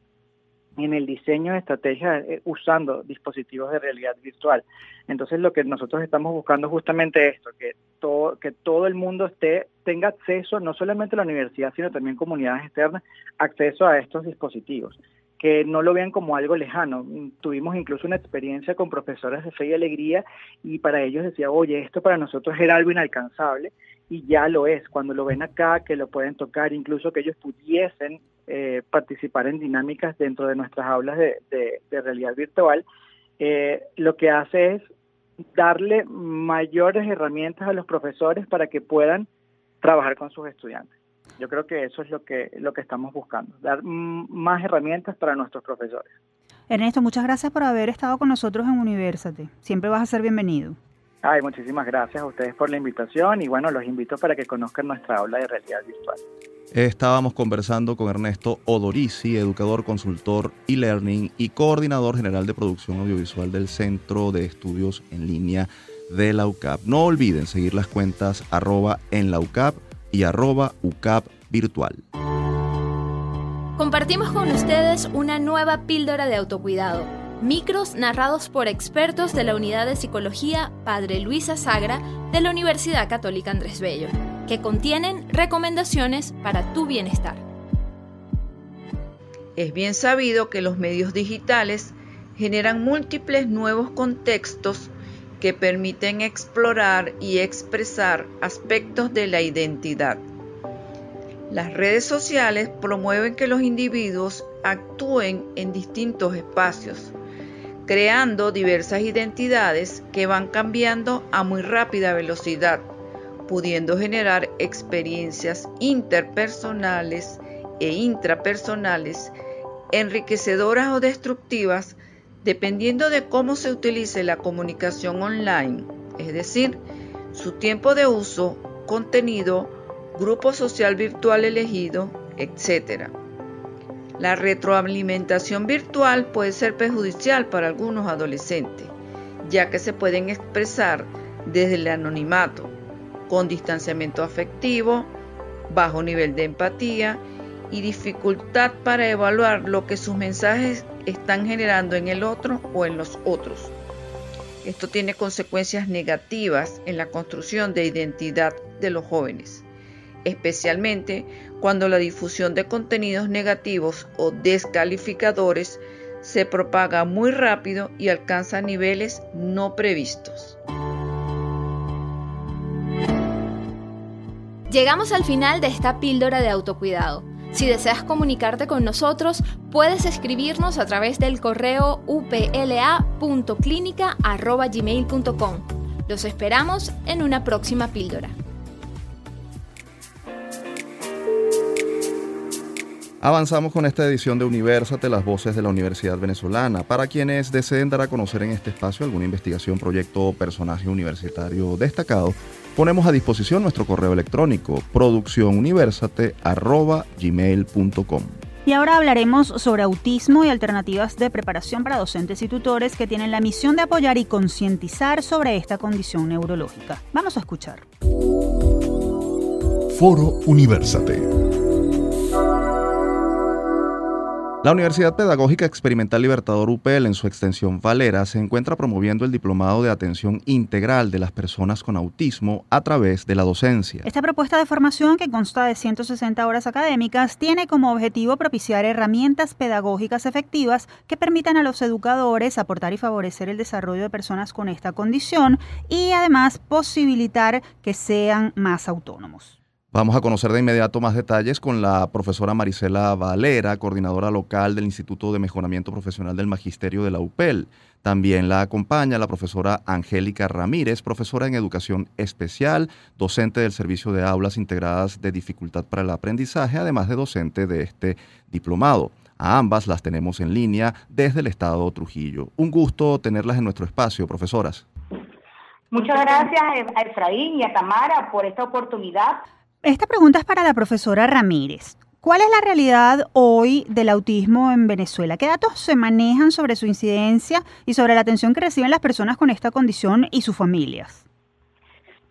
en el diseño de estrategias eh, usando dispositivos de realidad virtual. Entonces lo que nosotros estamos buscando justamente esto, que todo, que todo el mundo esté, tenga acceso, no solamente la universidad, sino también comunidades externas, acceso a estos dispositivos que no lo vean como algo lejano. Tuvimos incluso una experiencia con profesores de fe y alegría y para ellos decía, oye, esto para nosotros era algo inalcanzable y ya lo es. Cuando lo ven acá, que lo pueden tocar, incluso que ellos pudiesen eh, participar en dinámicas dentro de nuestras aulas de, de, de realidad virtual, eh, lo que hace es darle mayores herramientas a los profesores para que puedan trabajar con sus estudiantes. Yo creo que eso es lo que, lo que estamos buscando, dar más herramientas para nuestros profesores. Ernesto, muchas gracias por haber estado con nosotros en Universate. Siempre vas a ser bienvenido. Ay, muchísimas gracias a ustedes por la invitación y bueno, los invito para que conozcan nuestra aula de realidad virtual. Estábamos conversando con Ernesto Odorici, educador, consultor e-learning y coordinador general de producción audiovisual del Centro de Estudios en Línea de la UCAP. No olviden seguir las cuentas arroba en la UCAP y arroba UCAP virtual. Compartimos con ustedes una nueva píldora de autocuidado. Micros narrados por expertos de la Unidad de Psicología Padre Luisa Sagra de la Universidad Católica Andrés Bello, que contienen recomendaciones para tu bienestar. Es bien sabido que los medios digitales generan múltiples nuevos contextos que permiten explorar y expresar aspectos de la identidad. Las redes sociales promueven que los individuos actúen en distintos espacios, creando diversas identidades que van cambiando a muy rápida velocidad, pudiendo generar experiencias interpersonales e intrapersonales enriquecedoras o destructivas dependiendo de cómo se utilice la comunicación online, es decir, su tiempo de uso, contenido, grupo social virtual elegido, etc. La retroalimentación virtual puede ser perjudicial para algunos adolescentes, ya que se pueden expresar desde el anonimato, con distanciamiento afectivo, bajo nivel de empatía y dificultad para evaluar lo que sus mensajes están generando en el otro o en los otros. Esto tiene consecuencias negativas en la construcción de identidad de los jóvenes especialmente cuando la difusión de contenidos negativos o descalificadores se propaga muy rápido y alcanza niveles no previstos. Llegamos al final de esta píldora de autocuidado. Si deseas comunicarte con nosotros, puedes escribirnos a través del correo upla.clinica.gmail.com. Los esperamos en una próxima píldora. Avanzamos con esta edición de Universate, las voces de la Universidad Venezolana. Para quienes deseen dar a conocer en este espacio alguna investigación, proyecto o personaje universitario destacado, ponemos a disposición nuestro correo electrónico producciónuniversate.gmail.com. Y ahora hablaremos sobre autismo y alternativas de preparación para docentes y tutores que tienen la misión de apoyar y concientizar sobre esta condición neurológica. Vamos a escuchar. Foro Universate. La Universidad Pedagógica Experimental Libertador UPL, en su extensión Valera, se encuentra promoviendo el Diplomado de Atención Integral de las Personas con Autismo a través de la docencia. Esta propuesta de formación, que consta de 160 horas académicas, tiene como objetivo propiciar herramientas pedagógicas efectivas que permitan a los educadores aportar y favorecer el desarrollo de personas con esta condición y además posibilitar que sean más autónomos. Vamos a conocer de inmediato más detalles con la profesora Marisela Valera, coordinadora local del Instituto de Mejoramiento Profesional del Magisterio de la UPEL. También la acompaña la profesora Angélica Ramírez, profesora en Educación Especial, docente del Servicio de Aulas Integradas de Dificultad para el Aprendizaje, además de docente de este diplomado. A ambas las tenemos en línea desde el Estado Trujillo. Un gusto tenerlas en nuestro espacio, profesoras. Muchas gracias a Efraín y a Tamara por esta oportunidad esta pregunta es para la profesora Ramírez. ¿Cuál es la realidad hoy del autismo en Venezuela? ¿Qué datos se manejan sobre su incidencia y sobre la atención que reciben las personas con esta condición y sus familias?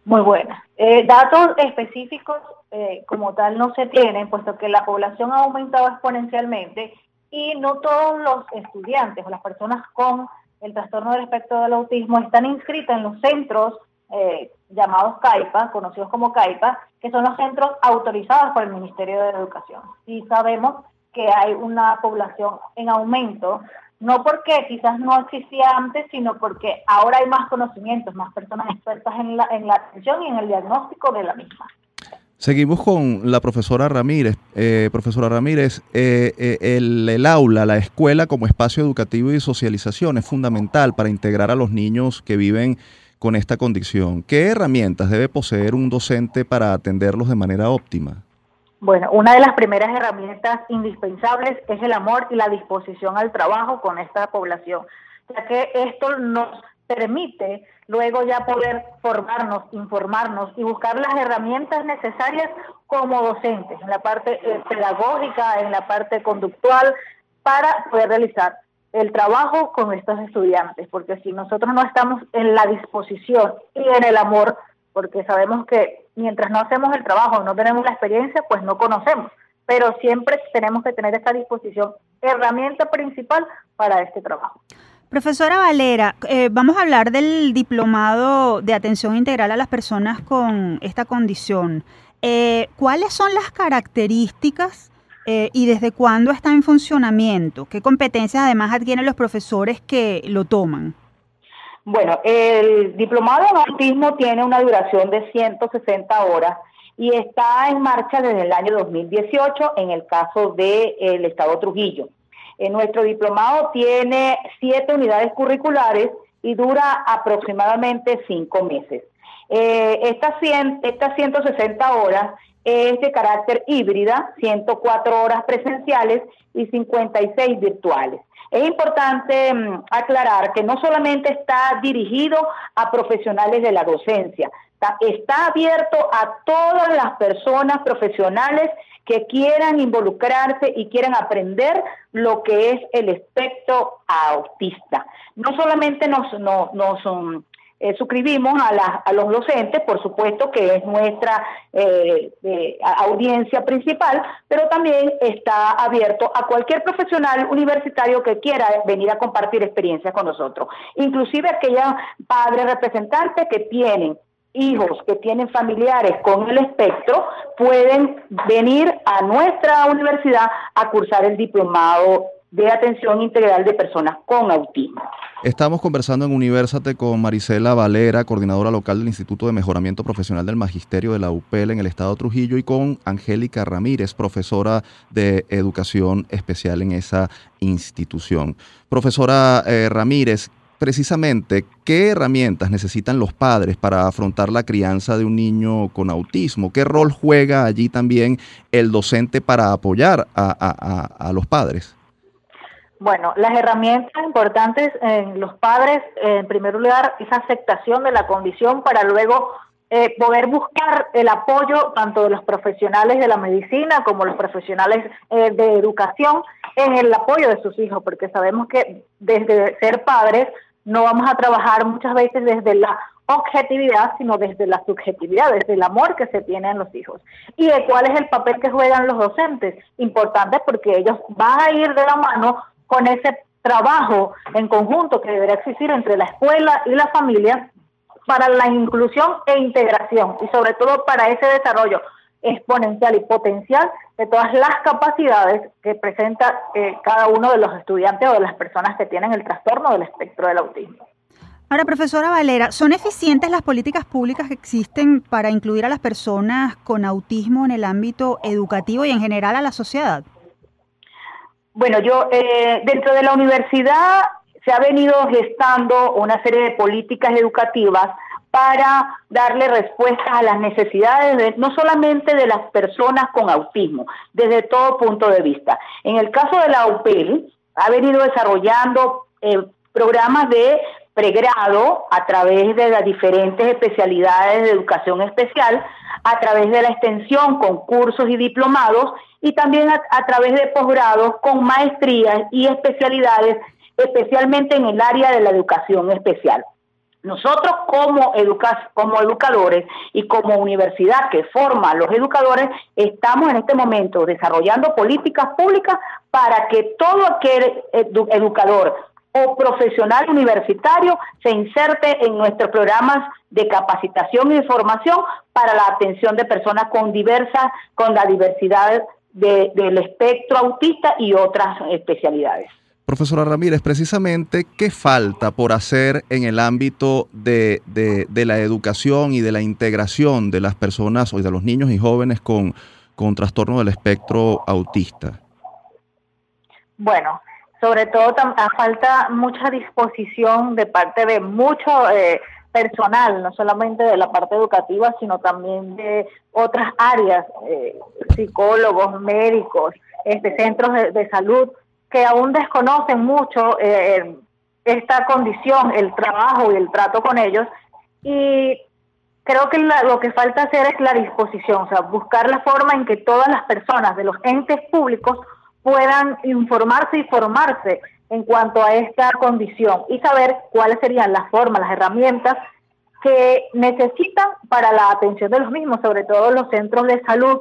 Muy buena. Eh, datos específicos eh, como tal no se tienen, puesto que la población ha aumentado exponencialmente y no todos los estudiantes o las personas con el trastorno del espectro del autismo están inscritas en los centros eh, llamados CAIPA, conocidos como CAIPA, que son los centros autorizados por el Ministerio de Educación. Y sabemos que hay una población en aumento, no porque quizás no existía antes, sino porque ahora hay más conocimientos, más personas expertas en la, en la atención y en el diagnóstico de la misma. Seguimos con la profesora Ramírez. Eh, profesora Ramírez, eh, el, el, aula, la escuela como espacio educativo y socialización es fundamental para integrar a los niños que viven con esta condición? ¿Qué herramientas debe poseer un docente para atenderlos de manera óptima? Bueno, una de las primeras herramientas indispensables es el amor y la disposición al trabajo con esta población, ya que esto nos permite luego ya poder formarnos, informarnos y buscar las herramientas necesarias como docentes, en la parte eh, pedagógica, en la parte conductual, para poder realizar el trabajo con estos estudiantes, porque si nosotros no estamos en la disposición y en el amor, porque sabemos que mientras no hacemos el trabajo, no tenemos la experiencia, pues no conocemos, pero siempre tenemos que tener esta disposición, herramienta principal para este trabajo. Profesora Valera, eh, vamos a hablar del diplomado de atención integral a las personas con esta condición. Eh, ¿Cuáles son las características eh, y desde cuándo está en funcionamiento? ¿Qué competencias además adquieren los profesores que lo toman? Bueno, el diplomado en autismo tiene una duración de 160 horas y está en marcha desde el año 2018 en el caso del Estado Trujillo. En nuestro diplomado tiene siete unidades curriculares y dura aproximadamente cinco meses. Eh, estas, estas 160 horas es de carácter híbrida, 104 horas presenciales y 56 virtuales. Es importante mm, aclarar que no solamente está dirigido a profesionales de la docencia, está abierto a todas las personas profesionales que quieran involucrarse y quieran aprender lo que es el espectro autista. No solamente nos, nos, um, eh, suscribimos a, los docentes, por supuesto que es nuestra eh, audiencia principal, pero también está abierto a cualquier profesional universitario que quiera venir a compartir experiencias con nosotros, inclusive aquellos padres representantes que tienen hijos que tienen familiares con el espectro pueden venir a nuestra universidad a cursar el diplomado de atención integral de personas con autismo. Estamos conversando en Universate con Marisela Valera, coordinadora local del Instituto de Mejoramiento Profesional del Magisterio de la UPEL en el Estado Trujillo, y con Angélica Ramírez, profesora de Educación Especial en esa institución. Profesora eh, Ramírez, precisamente qué herramientas necesitan los padres para afrontar la crianza de un niño con autismo. ¿Qué rol juega allí también el docente para apoyar a, los padres? Bueno, las herramientas importantes en los padres, en primer lugar, esa aceptación de la condición para luego eh, poder buscar el apoyo tanto de los profesionales de la medicina como los profesionales eh, de educación en el apoyo de sus hijos, porque sabemos que desde ser padres no vamos a trabajar muchas veces desde la objetividad, sino desde la subjetividad, desde el amor que se tiene en los hijos. ¿Y cuál es el papel que juegan los docentes? Importante porque ellos van a ir de la mano con ese trabajo en conjunto que deberá existir entre la escuela y la familia para la inclusión e integración y sobre todo para ese desarrollo exponencial y potencial de todas las capacidades que presenta eh, cada uno de los estudiantes o de las personas que tienen el trastorno del espectro del autismo. Ahora, profesora Valera, ¿son eficientes las políticas públicas que existen para incluir a las personas con autismo en el ámbito educativo y en general a la sociedad? Bueno, yo eh, dentro de la universidad se ha venido gestando una serie de políticas educativas para darle respuesta a las necesidades no solamente de las personas con autismo, desde todo punto de vista. En el caso de la UPEL, ha venido desarrollando eh, programas de pregrado a través de las diferentes especialidades de educación especial, a través de la extensión con cursos y diplomados y también a, través de posgrados con maestrías y especialidades, especialmente en el área de la educación especial. Nosotros como, como educadores y como universidad que forma a los educadores, estamos en este momento desarrollando políticas públicas para que todo aquel educador o profesional universitario se inserte en nuestros programas de capacitación y formación para la atención de personas con diversas, con la diversidad del espectro autista y otras especialidades. Profesora Ramírez, precisamente, ¿qué falta por hacer en el ámbito de, la educación y de la integración de las personas o de los niños y jóvenes con, con trastorno del espectro autista? Bueno, sobre todo falta mucha disposición de parte de muchos eh, personal, no solamente de la parte educativa, sino también de otras áreas, eh, psicólogos, médicos, este, centros de, salud, que aún desconocen mucho eh, esta condición, el trabajo y el trato con ellos. Y creo que lo que falta hacer es la disposición, o sea, buscar la forma en que todas las personas de los entes públicos puedan informarse y formarse en cuanto a esta condición y saber cuáles serían las formas, las herramientas que necesitan para la atención de los mismos, sobre todo los centros de salud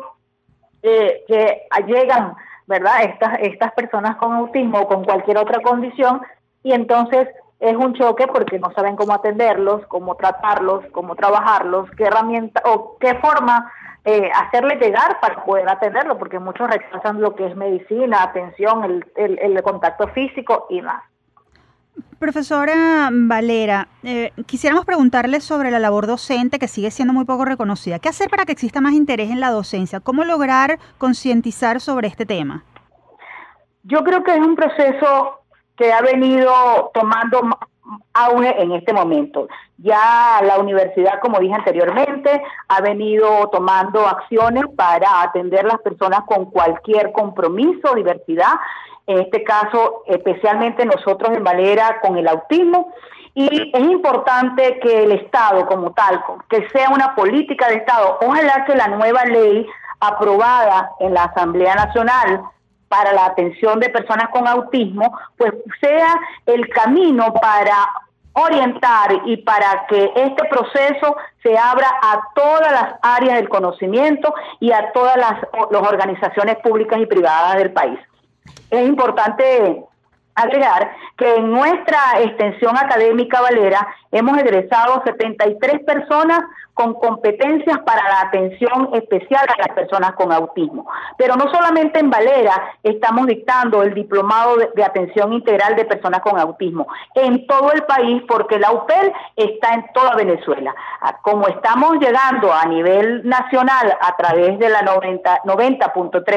eh, que llegan, ¿verdad? Estas, estas personas con autismo o con cualquier otra condición y entonces es un choque porque no saben cómo atenderlos, cómo tratarlos, cómo trabajarlos, qué herramienta o qué forma eh, hacerle llegar para poder atenderlo, porque muchos rechazan lo que es medicina, atención, el, el, contacto físico y más. Profesora Valera, eh, quisiéramos preguntarle sobre la labor docente que sigue siendo muy poco reconocida. ¿Qué hacer para que exista más interés en la docencia? ¿Cómo lograr concientizar sobre este tema? Yo creo que es un proceso que ha venido tomando auge en este momento. Ya la universidad, como dije anteriormente, ha venido tomando acciones para atender a las personas con cualquier compromiso, diversidad, en este caso especialmente nosotros en Valera con el autismo. Y es importante que el Estado como tal, que sea una política de Estado, ojalá que la nueva ley aprobada en la Asamblea Nacional para la atención de personas con autismo, pues sea el camino para orientar y para que este proceso se abra a todas las áreas del conocimiento y a todas las, las organizaciones públicas y privadas del país. Es importante agregar que en nuestra extensión académica Valera hemos egresado 73 personas con competencias para la atención especial a las personas con autismo. Pero no solamente en Valera estamos dictando el diplomado de, atención integral de personas con autismo, en todo el país porque la UPEL está en toda Venezuela. Como estamos llegando a nivel nacional a través de la 90.3 90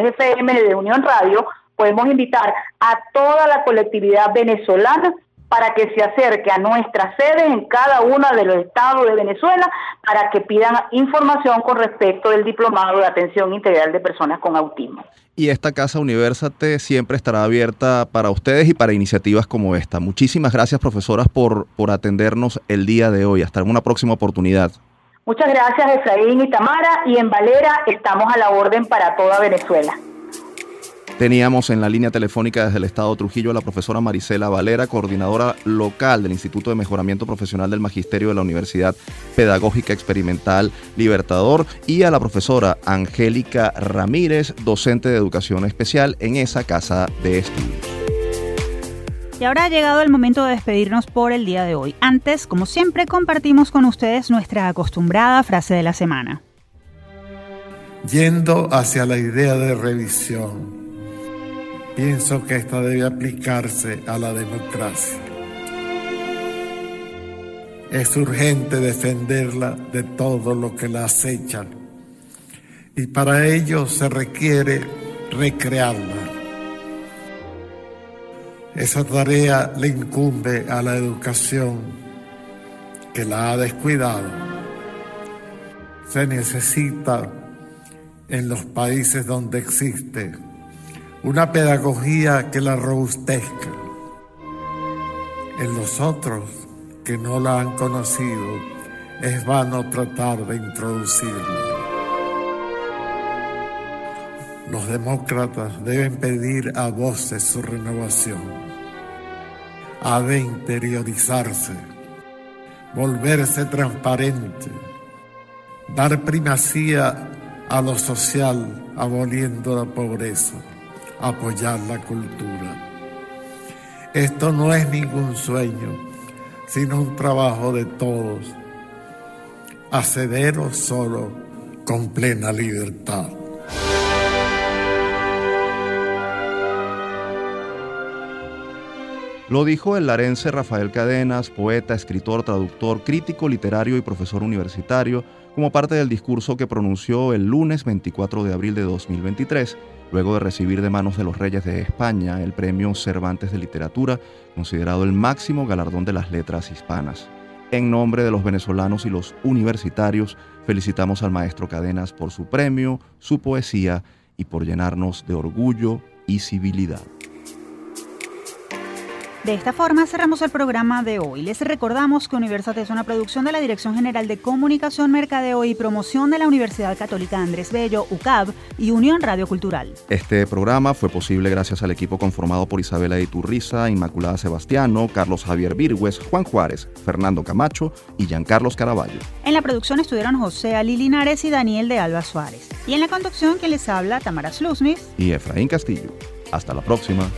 FM de Unión Radio, podemos invitar a toda la colectividad venezolana para que se acerque a nuestras sedes en cada uno de los estados de Venezuela para que pidan información con respecto del diplomado de atención integral de personas con autismo. Y esta Casa Universate siempre estará abierta para ustedes y para iniciativas como esta. Muchísimas gracias, profesoras, por, por atendernos el día de hoy. Hasta una próxima oportunidad. Muchas gracias, Efraín y Tamara. Y en Valera estamos a la orden para toda Venezuela. Teníamos en la línea telefónica desde el Estado Trujillo a la profesora Marisela Valera, coordinadora local del Instituto de Mejoramiento Profesional del Magisterio de la Universidad Pedagógica Experimental Libertador, y a la profesora Angélica Ramírez, docente de Educación Especial en esa casa de estudios. Y ahora ha llegado el momento de despedirnos por el día de hoy. Antes, como siempre, compartimos con ustedes nuestra acostumbrada frase de la semana. Yendo hacia la idea de revisión Pienso que esta debe aplicarse a la democracia. Es urgente defenderla de todo lo que la acechan y para ello se requiere recrearla. Esa tarea le incumbe a la educación que la ha descuidado. Se necesita en los países donde existe una pedagogía que la robustezca. En los otros que no la han conocido, es vano tratar de introducirla. Los demócratas deben pedir a voces su renovación. Ha de interiorizarse, volverse transparente, dar primacía a lo social aboliendo la pobreza apoyar la cultura. Esto no es ningún sueño, sino un trabajo de todos, acceder solo con plena libertad. Lo dijo el larense Rafael Cadenas, poeta, escritor, traductor, crítico literario y profesor universitario, como parte del discurso que pronunció el lunes 24 de abril de 2023 luego de recibir de manos de los reyes de España el premio Cervantes de Literatura, considerado el máximo galardón de las letras hispanas. En nombre de los venezolanos y los universitarios, felicitamos al maestro Cadenas por su premio, su poesía y por llenarnos de orgullo y civilidad. De esta forma cerramos el programa de hoy. Les recordamos que Universate es una producción de la Dirección General de Comunicación, Mercadeo y Promoción de la Universidad Católica Andrés Bello, UCAB y Unión Radio Cultural. Este programa fue posible gracias al equipo conformado por Isabela Iturriza, Inmaculada Sebastiano, Carlos Javier Virgües, Juan Juárez, Fernando Camacho y Giancarlos Caraballo. En la producción estuvieron José Ali Linares y Daniel de Alba Suárez. Y en la conducción, quien les habla, Tamara Slusnis y Efraín Castillo. Hasta la próxima.